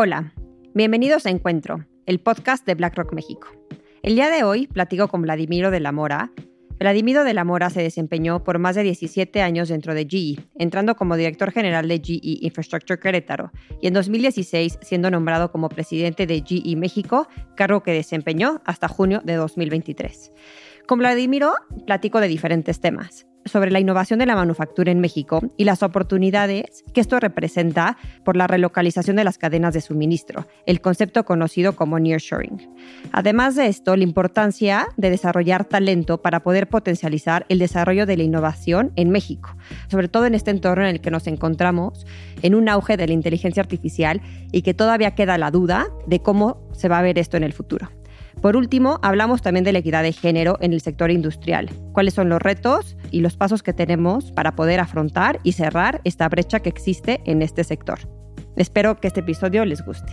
Hola, bienvenidos a Encuentro, el podcast de BlackRock México. El día de hoy platico con Vladimiro de la Mora. Vladimiro de la Mora se desempeñó por más de 17 años dentro de GE, entrando como director general de GE Infrastructure Querétaro y en 2016 siendo nombrado como presidente de GE México, cargo que desempeñó hasta junio de 2023. Con Vladimiro platico de diferentes temas sobre la innovación de la manufactura en México y las oportunidades que esto representa por la relocalización de las cadenas de suministro, el concepto conocido como nearshoring. Además de esto, la importancia de desarrollar talento para poder potencializar el desarrollo de la innovación en México, sobre todo en este entorno en el que nos encontramos en un auge de la inteligencia artificial y que todavía queda la duda de cómo se va a ver esto en el futuro. Por último, hablamos también de la equidad de género en el sector industrial. ¿Cuáles son los retos y los pasos que tenemos para poder afrontar y cerrar esta brecha que existe en este sector? Espero que este episodio les guste.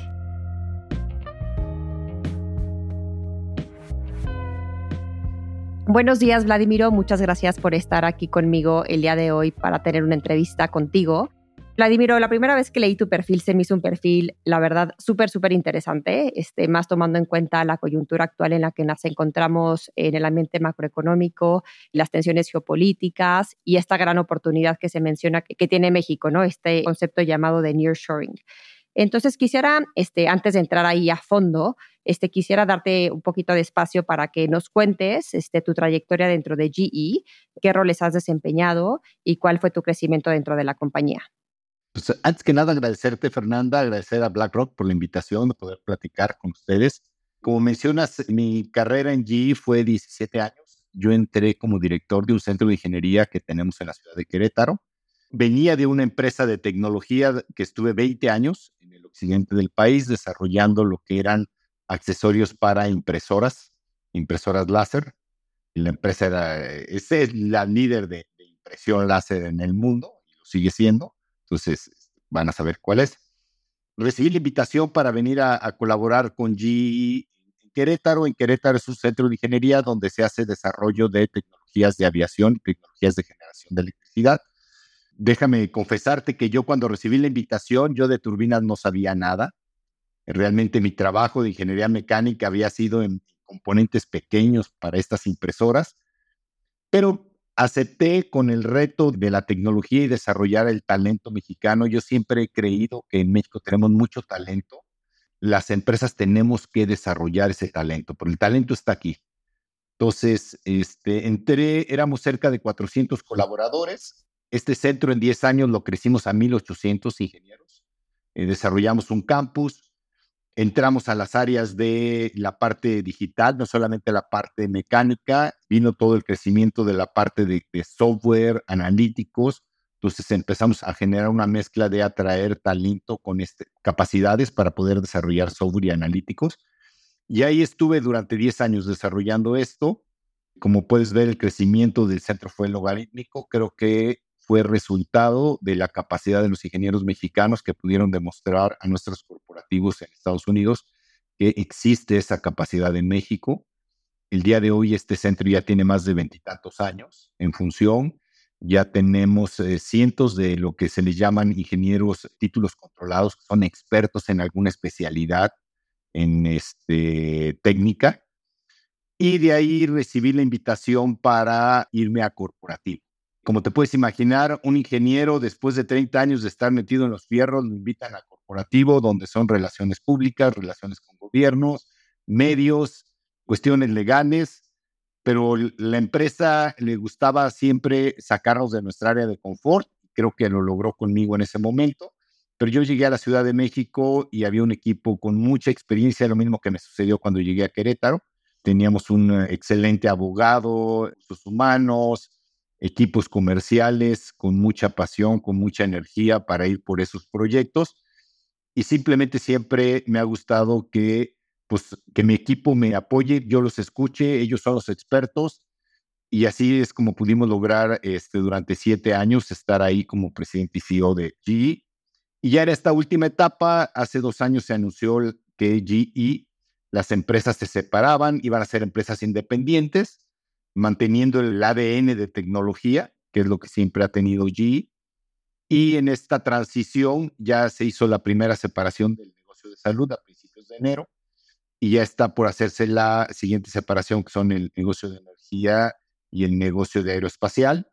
Buenos días, Vladimiro. Muchas gracias por estar aquí conmigo el día de hoy para tener una entrevista contigo. Vladimiro, la primera vez que leí tu perfil se me hizo un perfil, la verdad, súper, súper interesante, este, más tomando en cuenta la coyuntura actual en la que nos encontramos en el ambiente macroeconómico, las tensiones geopolíticas y esta gran oportunidad que se menciona que, tiene México, ¿no? Este concepto llamado de nearshoring. Entonces quisiera, este, antes de entrar ahí a fondo, este, quisiera darte un poquito de espacio para que nos cuentes tu trayectoria dentro de GE, qué roles has desempeñado y cuál fue tu crecimiento dentro de la compañía. Pues antes que nada agradecerte, Fernanda, agradecer a BlackRock por la invitación de poder platicar con ustedes. Como mencionas, mi carrera en GE fue 17 años. Yo entré como director de un centro de ingeniería que tenemos en la ciudad de Querétaro. Venía de una empresa de tecnología que estuve 20 años en el occidente del país desarrollando lo que eran accesorios para impresoras, impresoras láser. La empresa era, es la líder de, de impresión láser en el mundo y lo sigue siendo entonces, van a saber cuál es. Recibí la invitación para venir a, colaborar con GE en Querétaro. En Querétaro es un centro de ingeniería donde se hace desarrollo de tecnologías de aviación y tecnologías de generación de electricidad. Déjame confesarte que yo cuando recibí la invitación, yo de turbinas no sabía nada. Realmente mi trabajo de ingeniería mecánica había sido en componentes pequeños para estas impresoras, pero acepté con el reto de la tecnología y desarrollar el talento mexicano. Yo siempre he creído que en México tenemos mucho talento. Las empresas tenemos que desarrollar ese talento, pero el talento está aquí. Entonces, este, entré, éramos cerca de 400 colaboradores. Este centro en 10 años lo crecimos a 1.800 ingenieros. Eh, desarrollamos un campus, entramos a las áreas de la parte digital, no solamente la parte mecánica, vino todo el crecimiento de la parte de, software, analíticos. Entonces empezamos a generar una mezcla de atraer talento con este, capacidades para poder desarrollar software y analíticos. Y ahí estuve durante 10 años desarrollando esto. Como puedes ver, el crecimiento del centro fue logarítmico. Creo que fue resultado de la capacidad de los ingenieros mexicanos que pudieron demostrar a nuestros corporativos en Estados Unidos que existe esa capacidad en México. El día de hoy este centro ya tiene más de veintitantos años en función. Ya tenemos eh, cientos de lo que se les llaman ingenieros títulos controlados, que son expertos en alguna especialidad en este, técnica. Y de ahí recibí la invitación para irme a corporativo. Como te puedes imaginar, un ingeniero después de 30 años de estar metido en los fierros lo invitan a corporativo, donde son relaciones públicas, relaciones con gobiernos, medios, cuestiones legales, pero la empresa le gustaba siempre sacarnos de nuestra área de confort. Creo que lo logró conmigo en ese momento. Pero yo llegué a la Ciudad de México y había un equipo con mucha experiencia, lo mismo que me sucedió cuando llegué a Querétaro. Teníamos un eh, excelente abogado, sus humanos, equipos comerciales con mucha pasión, con mucha energía para ir por esos proyectos. Y simplemente siempre me ha gustado que, pues, que mi equipo me apoye, yo los escuche, ellos son los expertos. Y así es como pudimos lograr este, durante siete años estar ahí como presidente y CEO de GE. Y ya en esta última etapa, hace dos años se anunció que GE, las empresas se separaban, iban a ser empresas independientes manteniendo el ADN de tecnología, que es lo que siempre ha tenido GE. Y en esta transición ya se hizo la primera separación del negocio de salud a principios de enero y ya está por hacerse la siguiente separación, que son el negocio de energía y el negocio de aeroespacial.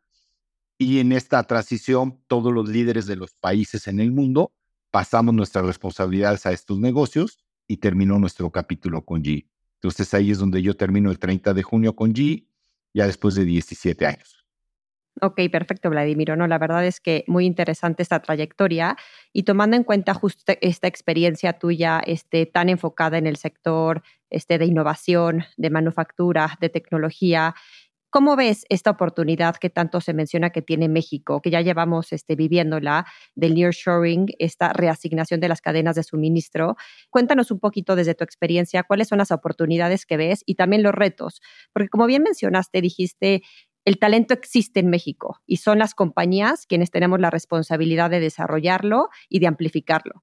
Y en esta transición, todos los líderes de los países en el mundo pasamos nuestras responsabilidades a estos negocios y terminó nuestro capítulo con G. Entonces ahí es donde yo termino el 30 de junio con G, ya después de 17 años. Ok, perfecto, Vladimiro. No, la verdad es que muy interesante esta trayectoria y tomando en cuenta justo esta experiencia tuya este, tan enfocada en el sector este, de innovación, de manufactura, de tecnología, ¿Cómo ves esta oportunidad que tanto se menciona que tiene México, que ya llevamos este, viviéndola, del nearshoring, esta reasignación de las cadenas de suministro? Cuéntanos un poquito desde tu experiencia cuáles son las oportunidades que ves y también los retos, porque como bien mencionaste, dijiste, el talento existe en México y son las compañías quienes tenemos la responsabilidad de desarrollarlo y de amplificarlo.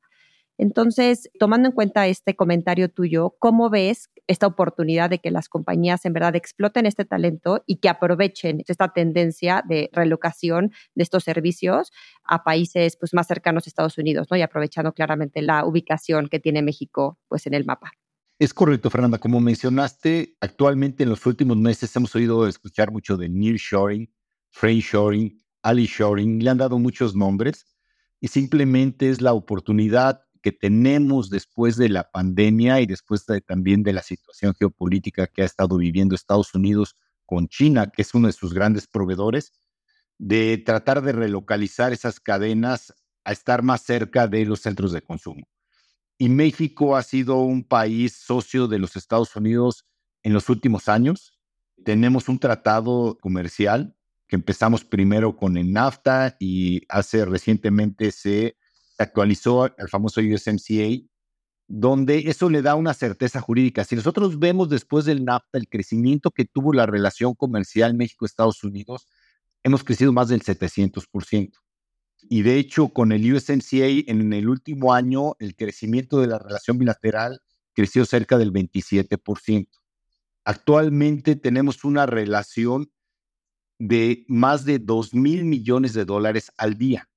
Entonces, tomando en cuenta este comentario tuyo, ¿cómo ves esta oportunidad de que las compañías en verdad exploten este talento y que aprovechen esta tendencia de relocación de estos servicios a países pues, más cercanos a Estados Unidos, ¿no? Y aprovechando claramente la ubicación que tiene México pues, en el mapa. Es correcto, Fernanda. Como mencionaste, actualmente en los últimos meses hemos oído escuchar mucho de nearshoring, friendshoring, ally-shoring. Le han dado muchos nombres y simplemente es la oportunidad que tenemos después de la pandemia y después también de la situación geopolítica que ha estado viviendo Estados Unidos con China, que es uno de sus grandes proveedores, de tratar de relocalizar esas cadenas a estar más cerca de los centros de consumo y México ha sido un país socio de los Estados Unidos en los últimos años. Tenemos un tratado comercial que empezamos primero con el NAFTA y hace recientemente se actualizó el famoso USMCA, donde eso le da una certeza jurídica. Si nosotros vemos después del NAFTA el crecimiento que tuvo la relación comercial México-Estados Unidos, hemos crecido más del 700%. Y de hecho, con el USMCA en el último año, el crecimiento de la relación bilateral creció cerca del 27%. Actualmente tenemos una relación de más de 2 mil millones de dólares al día.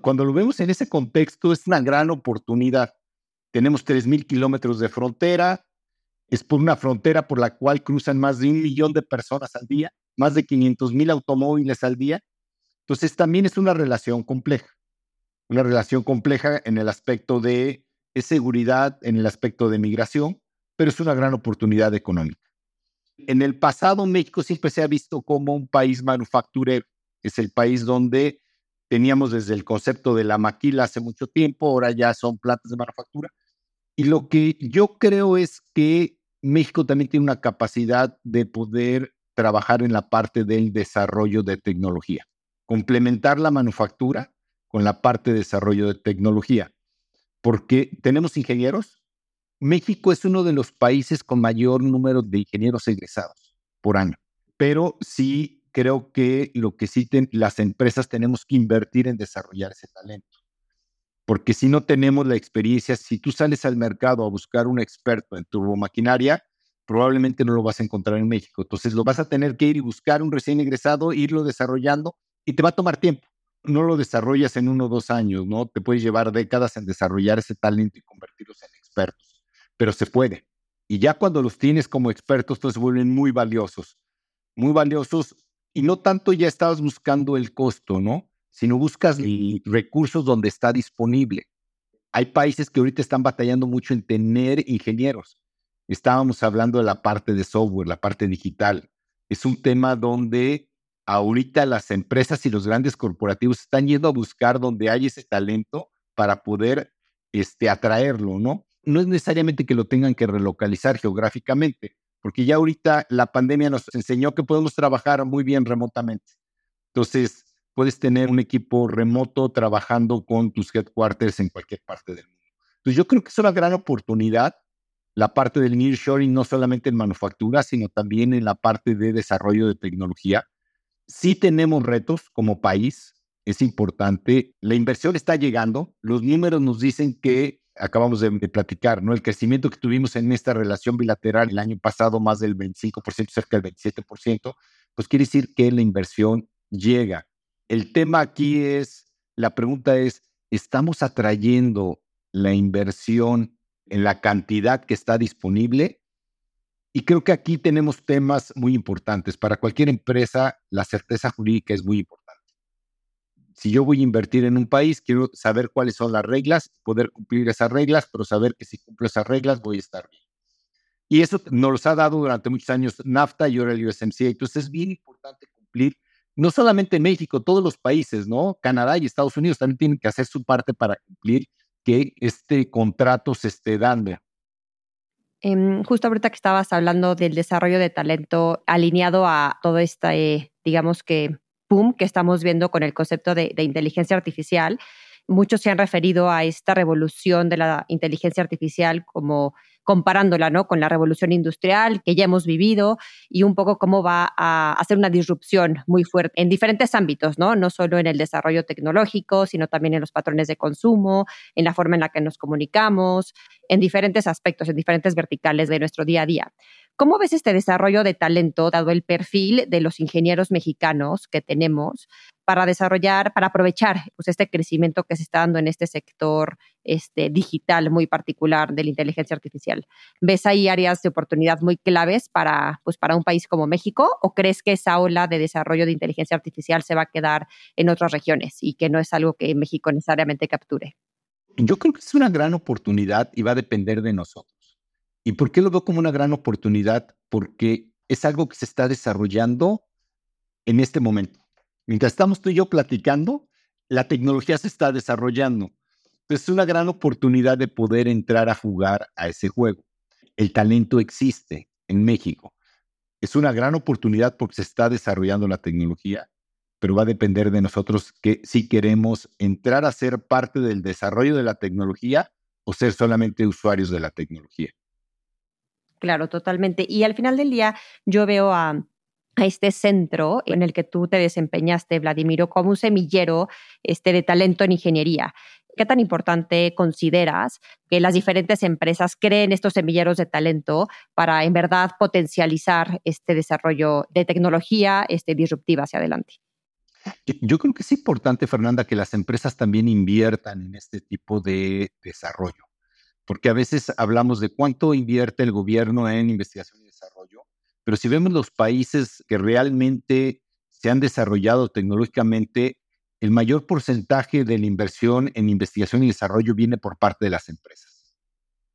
Cuando lo vemos en ese contexto, es una gran oportunidad. Tenemos 3 mil kilómetros de frontera, es por una frontera por la cual cruzan más de un millón de personas al día, más de 500 mil automóviles al día, entonces también es una relación compleja, una relación compleja en el aspecto de seguridad, en el aspecto de migración, pero es una gran oportunidad económica. En el pasado México siempre se ha visto como un país manufacturero, es el país donde teníamos desde el concepto de la maquila hace mucho tiempo, ahora ya son plantas de manufactura. Y lo que yo creo es que México también tiene una capacidad de poder trabajar en la parte del desarrollo de tecnología complementar la manufactura con la parte de desarrollo de tecnología, porque tenemos ingenieros. México es uno de los países con mayor número de ingenieros egresados por año, pero sí creo que lo que sí las empresas tenemos que invertir en desarrollar ese talento. Porque si no tenemos la experiencia, si tú sales al mercado a buscar un experto en turbomaquinaria, probablemente no lo vas a encontrar en México. Entonces lo vas a tener que ir y buscar un recién egresado, irlo desarrollando y te va a tomar tiempo. No lo desarrollas en uno o dos años, ¿no? Te puedes llevar décadas en desarrollar ese talento y convertirlos en expertos, pero se puede. Y ya cuando los tienes como expertos, se vuelven muy valiosos, muy valiosos. Y no tanto ya estabas buscando el costo, ¿no? Sino buscas recursos donde está disponible. Hay países que ahorita están batallando mucho en tener ingenieros. Estábamos hablando de la parte de software, la parte digital. Es un tema donde ahorita las empresas y los grandes corporativos están yendo a buscar donde hay ese talento para poder este, atraerlo, ¿no? No es necesariamente que lo tengan que relocalizar geográficamente, porque ya ahorita la pandemia nos enseñó que podemos trabajar muy bien remotamente. Entonces, puedes tener un equipo remoto trabajando con tus headquarters en cualquier parte del mundo. Entonces, yo creo que es una gran oportunidad la parte del nearshoring, no solamente en manufactura, sino también en la parte de desarrollo de tecnología sí tenemos retos como país, es importante. La inversión está llegando. Los números nos dicen que acabamos de, platicar, ¿no? El crecimiento que tuvimos en esta relación bilateral el año pasado, más del 25%, cerca del 27%, pues quiere decir que la inversión llega. El tema aquí es, la pregunta es, ¿estamos atrayendo la inversión en la cantidad que está disponible. Y creo que aquí tenemos temas muy importantes. Para cualquier empresa, la certeza jurídica es muy importante. Si yo voy a invertir en un país, quiero saber cuáles son las reglas, poder cumplir esas reglas, pero saber que si cumplo esas reglas voy a estar bien. Y eso nos los ha dado durante muchos años NAFTA y ahora el USMCA. Entonces es bien importante cumplir, no solamente México, todos los países, ¿no? Canadá y Estados Unidos también tienen que hacer su parte para cumplir que este contrato se esté dando. Em, justo ahorita que estabas hablando del desarrollo de talento alineado a todo este, digamos que, boom que estamos viendo con el concepto de inteligencia artificial, muchos se han referido a esta revolución de la inteligencia artificial como comparándola ¿no? con la revolución industrial que ya hemos vivido y un poco cómo va a hacer una disrupción muy fuerte en diferentes ámbitos, ¿no? no solo en el desarrollo tecnológico, sino también en los patrones de consumo, en la forma en la que nos comunicamos, en diferentes aspectos, en diferentes verticales de nuestro día a día. ¿Cómo ves este desarrollo de talento, dado el perfil de los ingenieros mexicanos que tenemos para desarrollar, para aprovechar pues, este crecimiento que se está dando en este sector este, digital muy particular de la inteligencia artificial? ¿Ves ahí áreas de oportunidad muy claves para, pues, para un país como México o crees que esa ola de desarrollo de inteligencia artificial se va a quedar en otras regiones y que no es algo que México necesariamente capture? Yo creo que es una gran oportunidad y va a depender de nosotros. ¿Y por qué lo veo como una gran oportunidad? Porque es algo que se está desarrollando en este momento. Mientras estamos tú y yo platicando, la tecnología se está desarrollando. es una gran oportunidad de poder entrar a jugar a ese juego. El talento existe en México. Es una gran oportunidad porque se está desarrollando la tecnología, pero va a depender de nosotros que si queremos entrar a ser parte del desarrollo de la tecnología o ser solamente usuarios de la tecnología. Claro, totalmente. Y al final del día yo veo a, este centro en el que tú te desempeñaste, Vladimiro, como un semillero este, de talento en ingeniería. ¿Qué tan importante consideras que las diferentes empresas creen estos semilleros de talento para en verdad potencializar este desarrollo de tecnología este, disruptiva hacia adelante? Yo creo que es importante, Fernanda, que las empresas también inviertan en este tipo de desarrollo porque a veces hablamos de cuánto invierte el gobierno en investigación y desarrollo, pero si vemos los países que realmente se han desarrollado tecnológicamente, el mayor porcentaje de la inversión en investigación y desarrollo viene por parte de las empresas.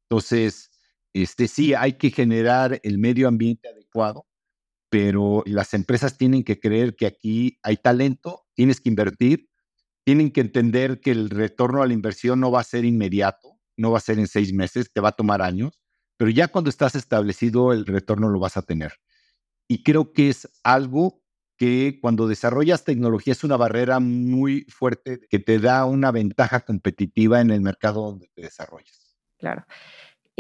Entonces, este, sí, hay que generar el medio ambiente adecuado, pero las empresas tienen que creer que aquí hay talento, tienes que invertir, tienen que entender que el retorno a la inversión no va a ser inmediato no va a ser en seis meses, te va a tomar años, pero ya cuando estás establecido el retorno lo vas a tener. Y creo que es algo que cuando desarrollas tecnología es una barrera muy fuerte que te da una ventaja competitiva en el mercado donde te desarrollas. Claro.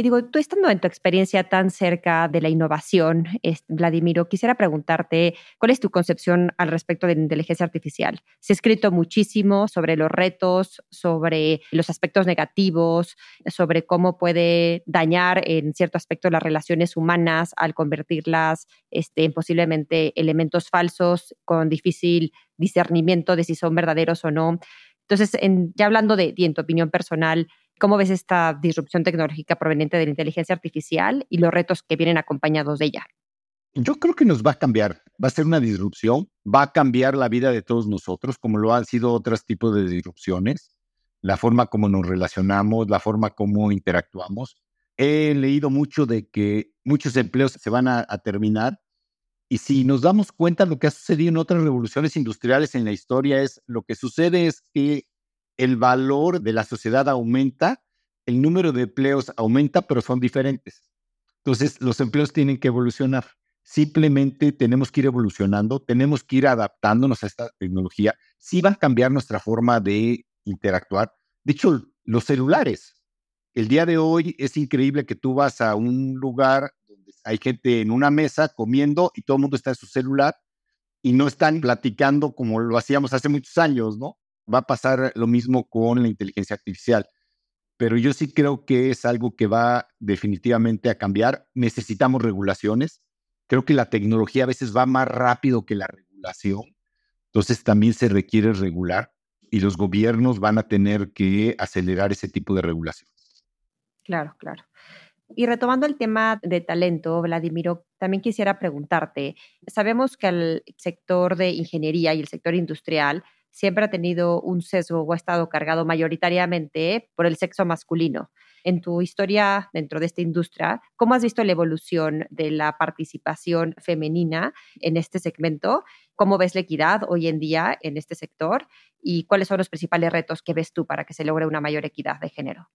Digo, tú estando en tu experiencia tan cerca de la innovación, Vladimiro, quisiera preguntarte cuál es tu concepción al respecto de la inteligencia artificial. Se ha escrito muchísimo sobre los retos, sobre los aspectos negativos, sobre cómo puede dañar en cierto aspecto las relaciones humanas al convertirlas este, en posiblemente elementos falsos con difícil discernimiento de si son verdaderos o no. Entonces, ya hablando de, de en tu opinión personal, ¿Cómo ves esta disrupción tecnológica proveniente de la inteligencia artificial y los retos que vienen acompañados de ella? Yo creo que nos va a cambiar, va a ser una disrupción, va a cambiar la vida de todos nosotros, como lo han sido otros tipos de disrupciones, la forma como nos relacionamos, la forma como interactuamos. He leído mucho de que muchos empleos se van a, a terminar y si nos damos cuenta, lo que ha sucedido en otras revoluciones industriales en la historia es lo que sucede es que el valor de la sociedad aumenta, el número de empleos aumenta, pero son diferentes. Entonces, los empleos tienen que evolucionar. Simplemente tenemos que ir evolucionando, tenemos que ir adaptándonos a esta tecnología. Sí va a cambiar nuestra forma de interactuar. De hecho, los celulares. El día de hoy es increíble que tú vas a un lugar donde hay gente en una mesa comiendo y todo el mundo está en su celular y no están platicando como lo hacíamos hace muchos años, ¿no? Va a pasar lo mismo con la inteligencia artificial. Pero yo sí creo que es algo que va definitivamente a cambiar. Necesitamos regulaciones. Creo que la tecnología a veces va más rápido que la regulación. Entonces también se requiere regular y los gobiernos van a tener que acelerar ese tipo de regulación. Claro, claro. Y retomando el tema de talento, Vladimiro, también quisiera preguntarte, sabemos que el sector de ingeniería y el sector industrial siempre ha tenido un sesgo o ha estado cargado mayoritariamente por el sexo masculino. En tu historia dentro de esta industria, ¿cómo has visto la evolución de la participación femenina en este segmento? ¿Cómo ves la equidad hoy en día en este sector? ¿Y cuáles son los principales retos que ves tú para que se logre una mayor equidad de género?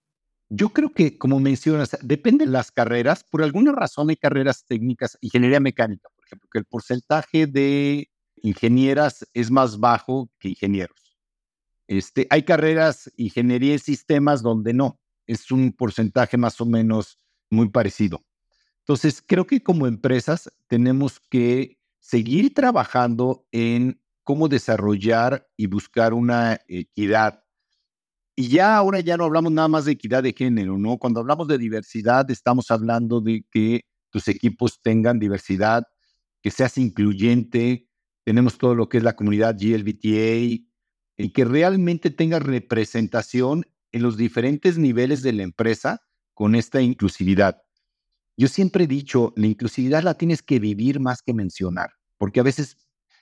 Yo creo que, como mencionas, depende de las carreras. Por alguna razón hay carreras técnicas, ingeniería mecánica, por ejemplo, que el porcentaje de ingenieras es más bajo que ingenieros. Este, hay carreras, ingeniería en sistemas, donde no, es un porcentaje más o menos muy parecido. Entonces, creo que como empresas tenemos que seguir trabajando en cómo desarrollar y buscar una equidad y ya ahora ya no hablamos nada más de equidad de género, ¿no? Cuando hablamos de diversidad, estamos hablando de que tus equipos tengan diversidad, que seas incluyente, tenemos todo lo que es la comunidad GLBTA, y que realmente tenga representación en los diferentes niveles de la empresa con esta inclusividad. Yo siempre he dicho, la inclusividad la tienes que vivir más que mencionar, porque a veces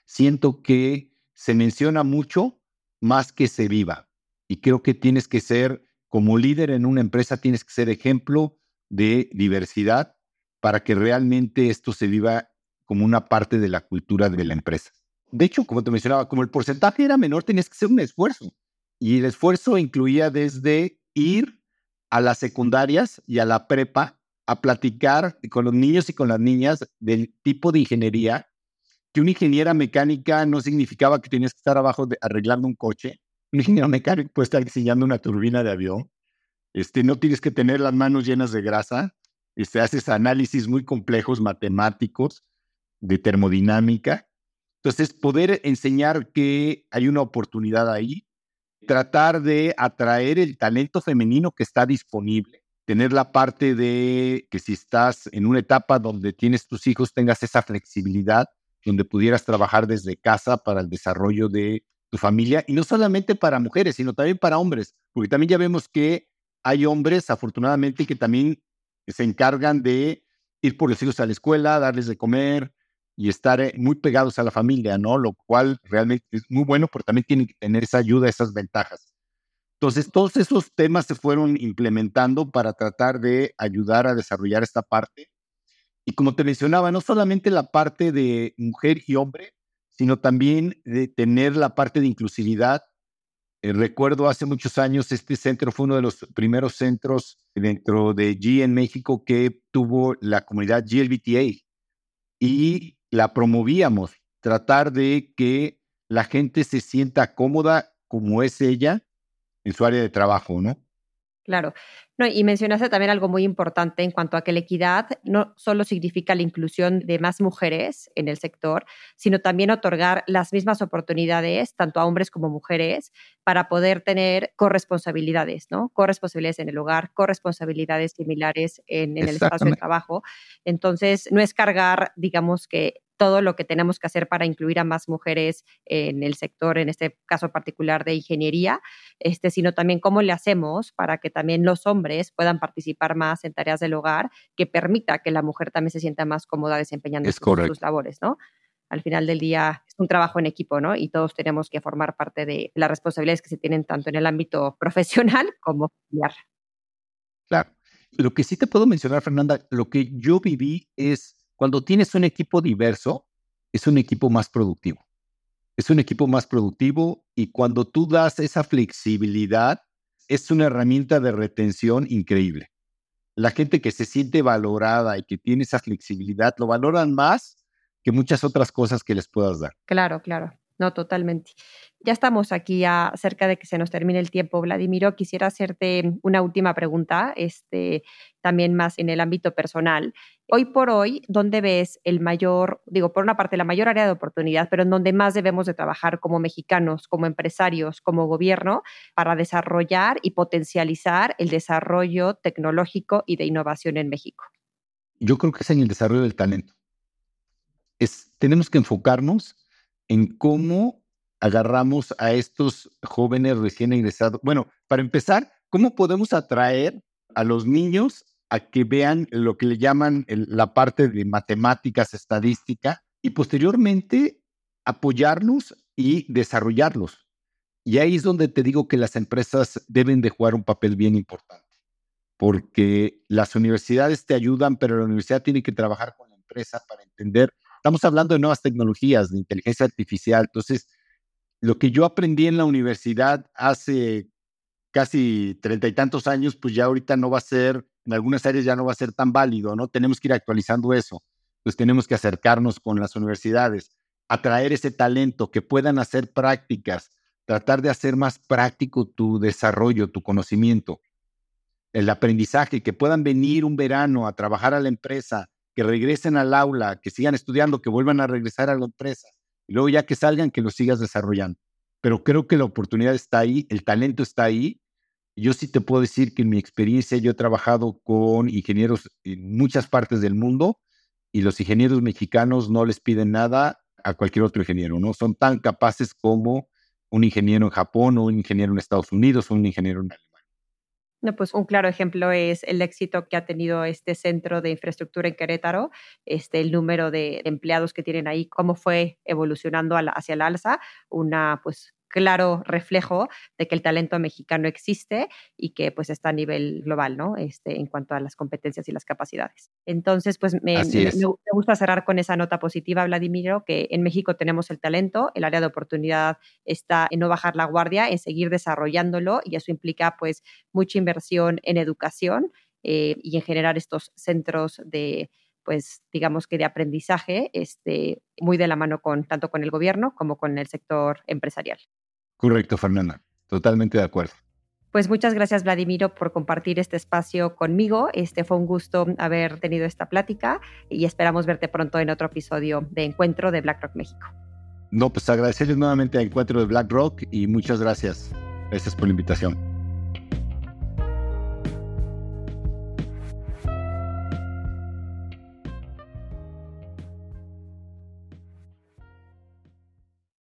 siento que se menciona mucho más que se viva. Y creo que tienes que ser, como líder en una empresa, tienes que ser ejemplo de diversidad para que realmente esto se viva como una parte de la cultura de la empresa. De hecho, como te mencionaba, como el porcentaje era menor, tenías que hacer un esfuerzo. Y el esfuerzo incluía desde ir a las secundarias y a la prepa a platicar con los niños y con las niñas del tipo de ingeniería, que una ingeniera mecánica no significaba que tenías que estar abajo de, arreglando un coche, un ingeniero mecánico puede estar diseñando una turbina de avión. Este, no tienes que tener las manos llenas de grasa. Este, haces análisis muy complejos matemáticos de termodinámica. Entonces, poder enseñar que hay una oportunidad ahí, tratar de atraer el talento femenino que está disponible, tener la parte de que si estás en una etapa donde tienes tus hijos, tengas esa flexibilidad, donde pudieras trabajar desde casa para el desarrollo de tu familia, y no solamente para mujeres, sino también para hombres, porque también ya vemos que hay hombres, afortunadamente, que también se encargan de ir por los hijos a la escuela, darles de comer y estar eh, muy pegados a la familia, ¿no? Lo cual realmente es muy bueno, pero también tienen que tener esa ayuda, esas ventajas. Entonces, todos esos temas se fueron implementando para tratar de ayudar a desarrollar esta parte. Y como te mencionaba, no solamente la parte de mujer y hombre, sino también de tener la parte de inclusividad. Eh, recuerdo hace muchos años, este centro fue uno de los primeros centros dentro de G en México que tuvo la comunidad GLBTA y la promovíamos, tratar de que la gente se sienta cómoda como es ella en su área de trabajo, ¿no? Claro. No, y mencionaste también algo muy importante en cuanto a que la equidad no solo significa la inclusión de más mujeres en el sector, sino también otorgar las mismas oportunidades, tanto a hombres como mujeres, para poder tener corresponsabilidades, ¿no? Corresponsabilidades en el hogar, corresponsabilidades similares en, en el espacio de trabajo. Entonces, no es cargar, digamos que todo lo que tenemos que hacer para incluir a más mujeres en el sector, en este caso particular de ingeniería, este, sino también cómo le hacemos para que también los hombres puedan participar más en tareas del hogar, que permita que la mujer también se sienta más cómoda desempeñando sus, labores, ¿no? Al final del día es un trabajo en equipo, ¿no? Y todos tenemos que formar parte de las responsabilidades que se tienen tanto en el ámbito profesional como familiar. Claro. Lo que sí te puedo mencionar, Fernanda, lo que yo viví es cuando tienes un equipo diverso, es un equipo más productivo. Es un equipo más productivo y cuando tú das esa flexibilidad, es una herramienta de retención increíble. La gente que se siente valorada y que tiene esa flexibilidad lo valoran más que muchas otras cosas que les puedas dar. Claro, claro. No, totalmente. Ya estamos aquí a cerca de que se nos termine el tiempo, Vladimiro. Quisiera hacerte una última pregunta, este, también más en el ámbito personal. Hoy por hoy, ¿dónde ves el mayor, digo, por una parte, la mayor área de oportunidad, pero en donde más debemos de trabajar como mexicanos, como empresarios, como gobierno, para desarrollar y potencializar el desarrollo tecnológico y de innovación en México? Yo creo que es en el desarrollo del talento. Es, tenemos que enfocarnos en cómo agarramos a estos jóvenes recién ingresados. Bueno, para empezar, ¿cómo podemos atraer a los niños a que vean lo que le llaman la parte de matemáticas, estadística, y posteriormente apoyarlos y desarrollarlos. Y ahí es donde te digo que las empresas deben de jugar un papel bien importante, porque las universidades te ayudan, pero la universidad tiene que trabajar con la empresa para entender. Estamos hablando de nuevas tecnologías, de inteligencia artificial. Entonces, lo que yo aprendí en la universidad hace casi treinta y tantos años, pues ya ahorita no va a ser, en algunas áreas ya no va a ser tan válido, ¿no? Tenemos que ir actualizando eso. Pues tenemos que acercarnos con las universidades, atraer ese talento, que puedan hacer prácticas, tratar de hacer más práctico tu desarrollo, tu conocimiento, el aprendizaje, que puedan venir un verano a trabajar a la empresa, que regresen al aula, que sigan estudiando, que vuelvan a regresar a la empresa, y luego ya que salgan, que lo sigas desarrollando. Pero creo que la oportunidad está ahí, el talento está ahí yo sí te puedo decir que en mi experiencia yo he trabajado con ingenieros en muchas partes del mundo y los ingenieros mexicanos no les piden nada a cualquier otro ingeniero, ¿no? Son tan capaces como un ingeniero en Japón o un ingeniero en Estados Unidos o un ingeniero en Alemania. No, pues un claro ejemplo es el éxito que ha tenido este centro de infraestructura en Querétaro, este, el número de empleados que tienen ahí, cómo fue evolucionando hacia el alza, una pues claro reflejo de que el talento mexicano existe y que pues está a nivel global, ¿no? Este, en cuanto a las competencias y las capacidades. Entonces, pues me, me, gusta cerrar con esa nota positiva, Vladimiro, que en México tenemos el talento, el área de oportunidad está en no bajar la guardia, en seguir desarrollándolo y eso implica pues mucha inversión en educación eh, y en generar estos centros de pues digamos que de aprendizaje, este, muy de la mano con tanto con el gobierno como con el sector empresarial. Correcto, Fernanda. Totalmente de acuerdo. Pues muchas gracias, Vladimiro, por compartir este espacio conmigo. Este fue un gusto haber tenido esta plática y esperamos verte pronto en otro episodio de Encuentro de BlackRock México. No, pues agradecerles nuevamente a Encuentro de BlackRock y muchas gracias. Gracias por la invitación.